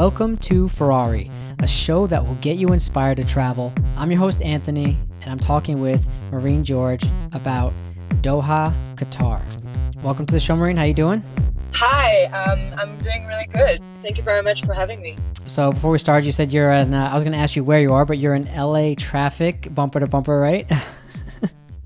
Welcome to Ferrari, a show that will get you inspired to travel. I'm your host, Anthony, and I'm talking with Marine George about Doha, Qatar. Welcome to the show, Marine. How are you doing? Hi, um, I'm doing really good. Thank you very much for having me. So before we started, you said you're in. Uh, I was going to ask you where you are, but you're in LA traffic, bumper to bumper, right?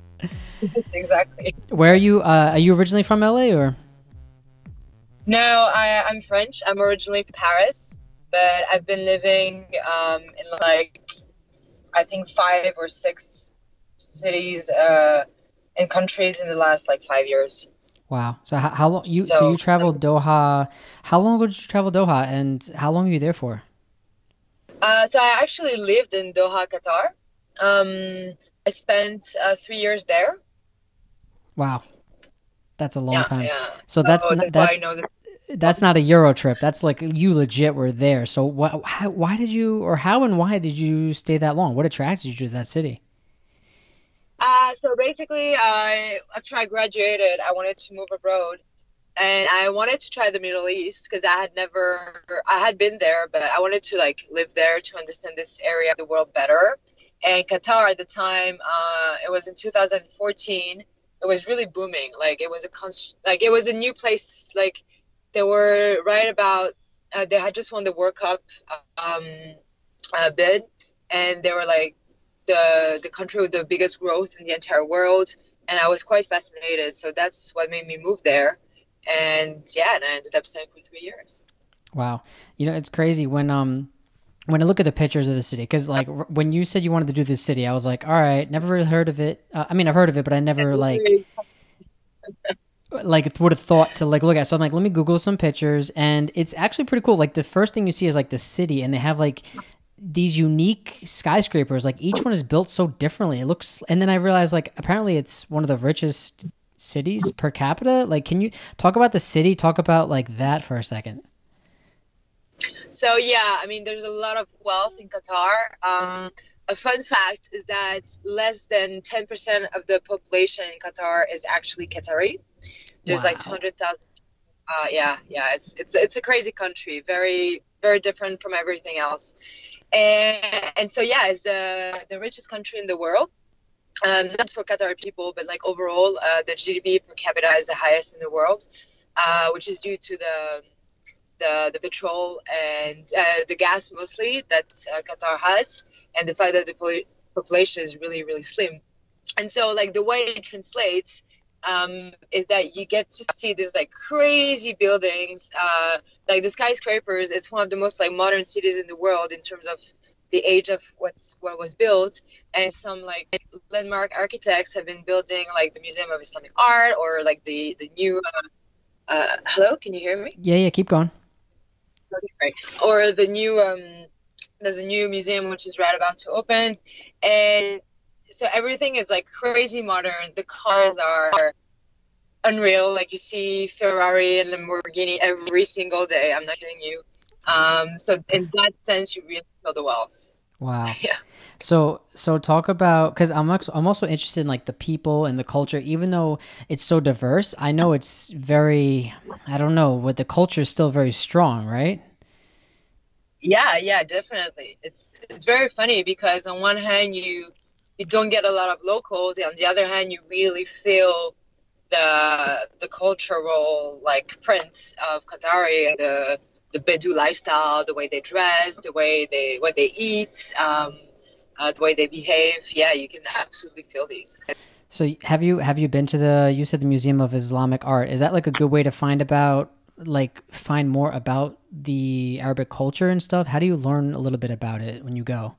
exactly. Where are you? Uh, are you originally from LA or? No, I, I'm French. I'm originally from Paris, but I've been living um, in like I think five or six cities uh, and countries in the last like five years. Wow. So how, how long you so, so, you traveled Doha? How long ago did you travel Doha, and how long were you there for? Uh, so I actually lived in Doha, Qatar. Um, I spent uh, three years there. Wow, that's a long yeah, time. Yeah. So that's oh, that's that's not a Euro trip. That's like you legit were there. So what? How, why did you, or how and why did you stay that long? What attracted you to that city? Uh, so basically, I after I graduated, I wanted to move abroad, and I wanted to try the Middle East because I had never, I had been there, but I wanted to like live there to understand this area of the world better. And Qatar at the time, uh, it was in 2014. It was really booming. Like it was a const- like it was a new place. Like they were right about, uh, they had just won the World Cup um, uh, bid, and they were like the the country with the biggest growth in the entire world, and I was quite fascinated. So that's what made me move there, and yeah, and I ended up staying for three years. Wow, you know it's crazy when um when I look at the pictures of the city, because like when you said you wanted to do this city, I was like, all right, never really heard of it. Uh, I mean, I've heard of it, but I never like like would have thought to like look at. So I'm like, let me Google some pictures, and it's actually pretty cool. Like the first thing you see is like the city, and they have like these unique skyscrapers. Like each one is built so differently. It looks, and then I realized like apparently it's one of the richest cities per capita. Like, can you talk about the city? Talk about like that for a second. So yeah, I mean, there's a lot of wealth in Qatar. Um, a fun fact is that less than 10% of the population in Qatar is actually Qatari. There's wow. like 200,000. Uh, yeah, yeah, it's it's it's a crazy country. Very very different from everything else and, and so yeah, it's the the richest country in the world. Um, not for Qatar people, but like overall, uh, the GDP per capita is the highest in the world, uh, which is due to the the, the petrol and uh, the gas mostly that uh, Qatar has, and the fact that the population is really really slim. And so, like the way it translates um, is that you get to see these like crazy buildings, uh, like the skyscrapers. It's one of the most like modern cities in the world in terms of the age of what's what was built, and some like landmark architects have been building like the Museum of Islamic Art or like the the new. Uh, uh, hello, can you hear me? Yeah, yeah, keep going. Okay, Or the new um, there's a new museum which is right about to open, and so everything is like crazy modern. The cars are unreal. Like you see Ferrari and the Lamborghini every single day. I'm not kidding you. Um, so in that sense, you really feel the wealth. Wow. yeah. So so talk about because I'm also, I'm also interested in like the people and the culture. Even though it's so diverse, I know it's very I don't know, but the culture is still very strong, right? Yeah, yeah, definitely. It's it's very funny because on one hand you you don't get a lot of locals. On the other hand, you really feel the the cultural like print of Qatari, the the Bedou lifestyle, the way they dress, the way they what they eat, um, uh, the way they behave. Yeah, you can absolutely feel these. So have you have you been to the you said the Museum of Islamic Art? Is that like a good way to find about like find more about the Arabic culture and stuff? How do you learn a little bit about it when you go?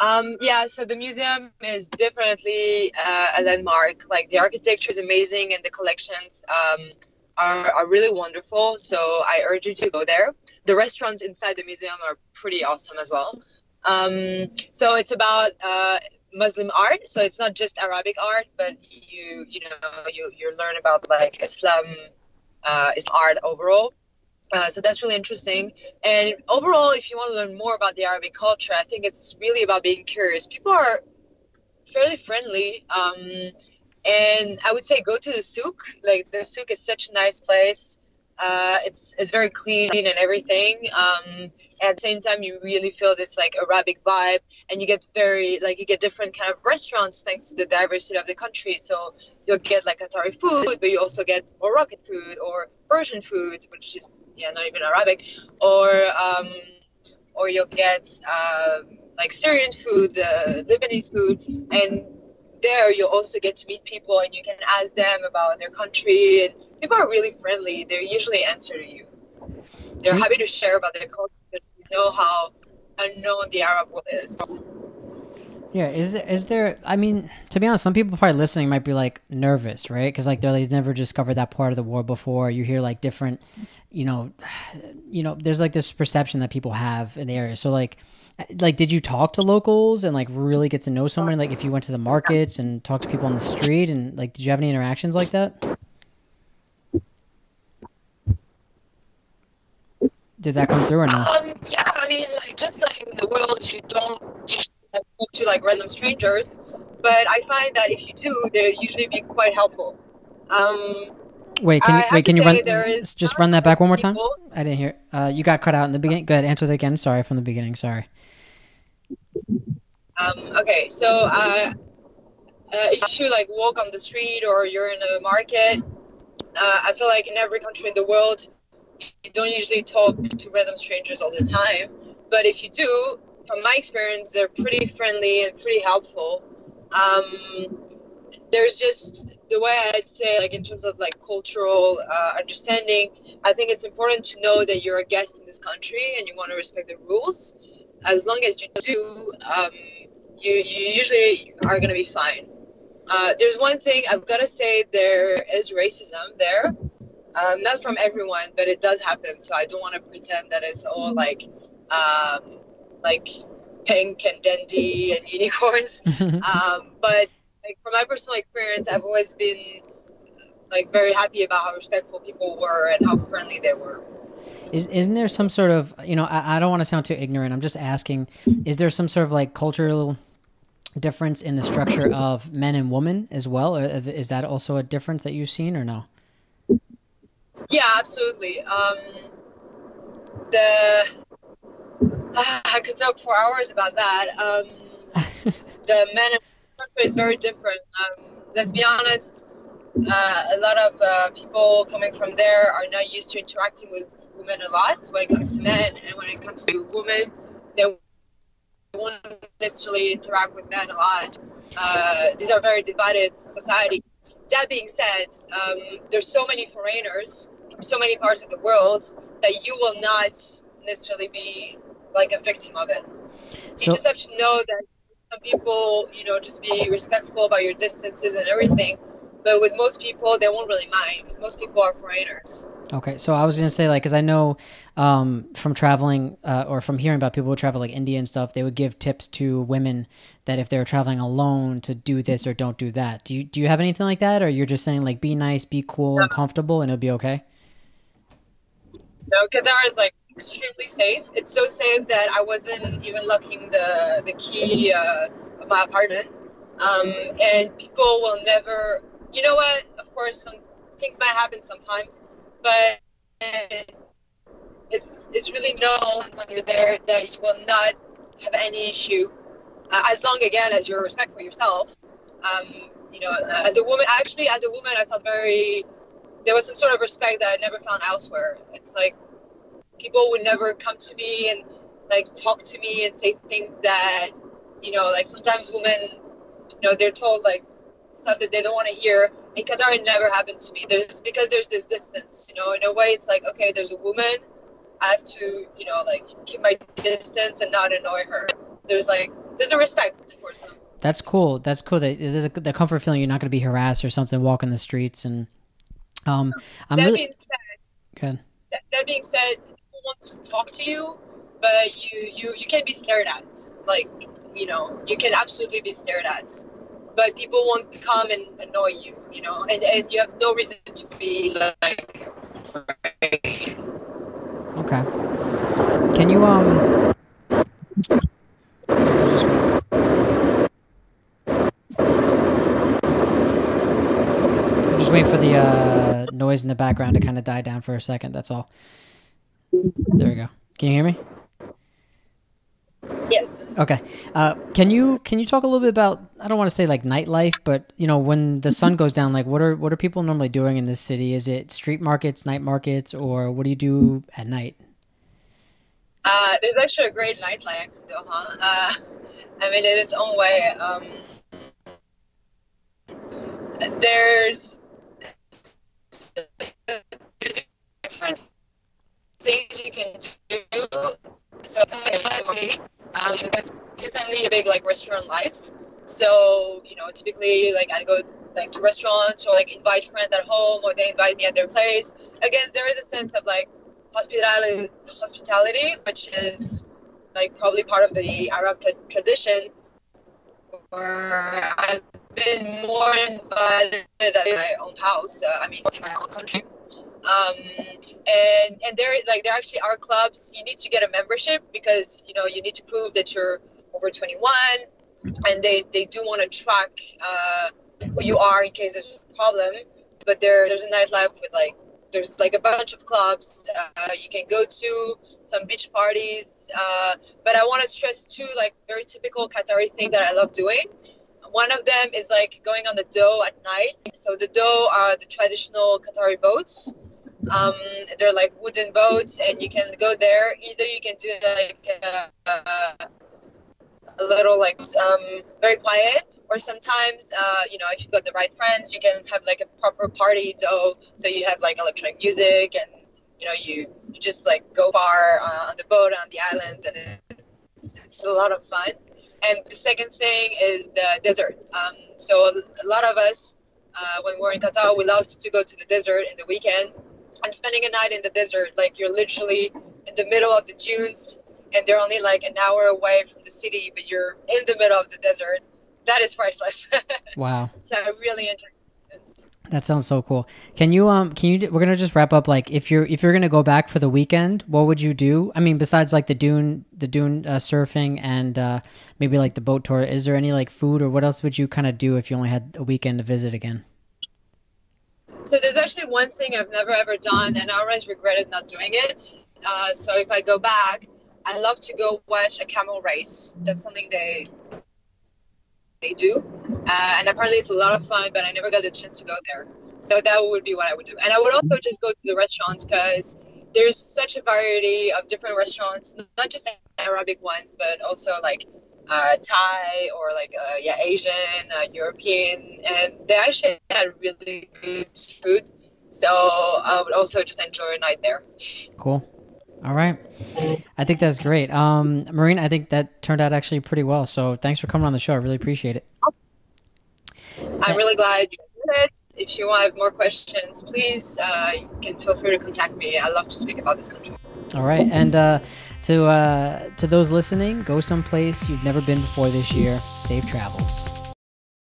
Um, yeah, so the museum is definitely uh, a landmark. Like the architecture is amazing and the collections um, are, are really wonderful. So I urge you to go there. The restaurants inside the museum are pretty awesome as well. Um, so it's about uh, Muslim art. So it's not just Arabic art, but you you know you you learn about like Islam, uh, is art overall. Uh, so that's really interesting. And overall, if you want to learn more about the Arabic culture, I think it's really about being curious. People are fairly friendly. Um, and I would say go to the souk. Like the souk is such a nice place. Uh, it's it's very clean and everything. Um, at the same time, you really feel this like Arabic vibe, and you get very like you get different kind of restaurants thanks to the diversity of the country. So you'll get like Qatari food, but you also get Moroccan food or Persian food, which is yeah not even Arabic, or um, or you'll get uh, like Syrian food, uh, Lebanese food, and there you'll also get to meet people and you can ask them about their country. And people are really friendly they usually answer you. They're hmm. happy to share about their culture you know how unknown the arab world is yeah is there, is there i mean to be honest some people probably listening might be like nervous right? Because like they've never discovered that part of the war before. You hear like different you know you know there's like this perception that people have in the area. So like like did you talk to locals and like really get to know someone like if you went to the markets and talked to people on the street and like did you have any interactions like that? Did that come through or not? um, yeah i mean like just like in the world you don't talk to like random strangers but i find that if you do they usually be quite helpful um Wait, can you wait? Can you run just run that back one more time? I didn't hear. Uh, you got cut out in the beginning. Go ahead, answer that again. Sorry, from the beginning. Sorry. Um, okay, so uh, uh, if you like walk on the street or you're in a market, uh, I feel like in every country in the world, you don't usually talk to random strangers all the time. But if you do, from my experience, they're pretty friendly and pretty helpful. Um, there's just the way I'd say, like in terms of like cultural uh, understanding, I think it's important to know that you're a guest in this country and you want to respect the rules. As long as you do, um, you, you usually are going to be fine. Uh, there's one thing I've got to say there is racism there. Um, not from everyone, but it does happen. So I don't want to pretend that it's all like, um, like pink and dandy and unicorns. um, but like from my personal experience, I've always been like very happy about how respectful people were and how friendly they were. Is isn't there some sort of you know I, I don't want to sound too ignorant. I'm just asking. Is there some sort of like cultural difference in the structure of men and women as well? Or is that also a difference that you've seen or no? Yeah, absolutely. Um, the uh, I could talk for hours about that. Um, the men is very different. Um, let's be honest, uh, a lot of uh, people coming from there are not used to interacting with women a lot when it comes to men, and when it comes to women, they won't necessarily interact with men a lot. Uh, these are very divided society. That being said, um, there's so many foreigners from so many parts of the world that you will not necessarily be like a victim of it. So, you just have to know that some people, you know, just be respectful about your distances and everything. But with most people, they won't really mind because most people are foreigners. Okay, so I was gonna say like, because I know um, from traveling uh, or from hearing about people who travel like India and stuff, they would give tips to women that if they're traveling alone to do this or don't do that. Do you do you have anything like that, or you're just saying like be nice, be cool no. and comfortable, and it'll be okay? No, Qatar is like extremely safe. It's so safe that I wasn't even locking the the key uh, of my apartment. Um, and people will never. You know what? Of course, some things might happen sometimes, but it's it's really known when you're there that you will not have any issue uh, as long again as you're respectful yourself. Um, you know, as a woman, actually, as a woman, I felt very. There was some sort of respect that I never found elsewhere. It's like people would never come to me and like talk to me and say things that you know like sometimes women you know they're told like stuff that they don't want to hear in qatar it never happened to me. There's because there's this distance you know? In a way it's like okay there's a woman i have to you know like keep my distance and not annoy her. There's like there's a respect for some. That's cool. That's cool that there's a the comfort feeling you're not going to be harassed or something walking the streets and um i'm that really being said, good that, that being said want to talk to you, but you you you can be stared at. Like you know, you can absolutely be stared at. But people won't come and annoy you, you know, and, and you have no reason to be like. Okay. Can you um I'm just waiting for the uh noise in the background to kind of die down for a second. That's all. There we go. Can you hear me? Yes. Okay. Uh, can you can you talk a little bit about I don't want to say like nightlife, but you know when the sun goes down, like what are what are people normally doing in this city? Is it street markets, night markets, or what do you do at night? Uh, there's actually a great nightlife in Doha. Uh, I mean, in its own way. Um, there's different things you can do. So, um, definitely a big like restaurant life. So, you know, typically like I go like to restaurants or like invite friends at home or they invite me at their place. Again, there is a sense of like hospitality, hospitality, which is like probably part of the Arab t- tradition. Where I've been more invited in my own house. Uh, I mean, in my own country. Um, and and there like there actually are clubs. You need to get a membership because you know you need to prove that you're over 21, and they they do want to track uh, who you are in case there's a problem. But there there's a nightlife with like there's like a bunch of clubs uh, you can go to some beach parties uh, but i want to stress two like very typical qatari things that i love doing one of them is like going on the Dhow at night so the Dhow are the traditional qatari boats um, they're like wooden boats and you can go there. Either you can do like a, a, little like um, very quiet or sometimes uh, you know if you've got the right friends you can have like a proper party Dhow so you have like electronic music and you know you, you just like go far uh, on the boat on the islands and it's, it's a lot of fun. And the second thing is the desert. Um, so a lot of us uh, when we're in qatar we love to go to the desert in the weekend and spending a night in the desert like you're literally in the middle of the dunes and they're only like an hour away from the city but you're in the middle of the desert that is priceless. wow. So I really enjoy this. That sounds so cool. Can you um can you we're going to just wrap up like if you're if you're going to go back for the weekend, what would you do? I mean besides like the dune the dune uh, surfing and uh maybe like the boat tour, is there any like food or what else would you kind of do if you only had a weekend to visit again? So there's actually one thing I've never ever done and I always regretted not doing it. Uh, so if I go back, I love to go watch a camel race. That's something they they do. Uh, and apparently it's a lot of fun, but I never got the chance to go there. So that would be what I would do. And I would also just go to the restaurants because there's such a variety of different restaurants, not just Arabic ones, but also like uh, Thai or like uh, yeah Asian, uh, European, and they actually had really good food. So I would also just enjoy a night there. Cool. All right. I think that's great. Um, Marine, I think that turned out actually pretty well. So thanks for coming on the show. I really appreciate it. I'm really glad you did it. If you want have more questions, please, uh, you can feel free to contact me. I love to speak about this country. All right. And uh, to, uh, to those listening, go someplace you've never been before this year. Safe travels.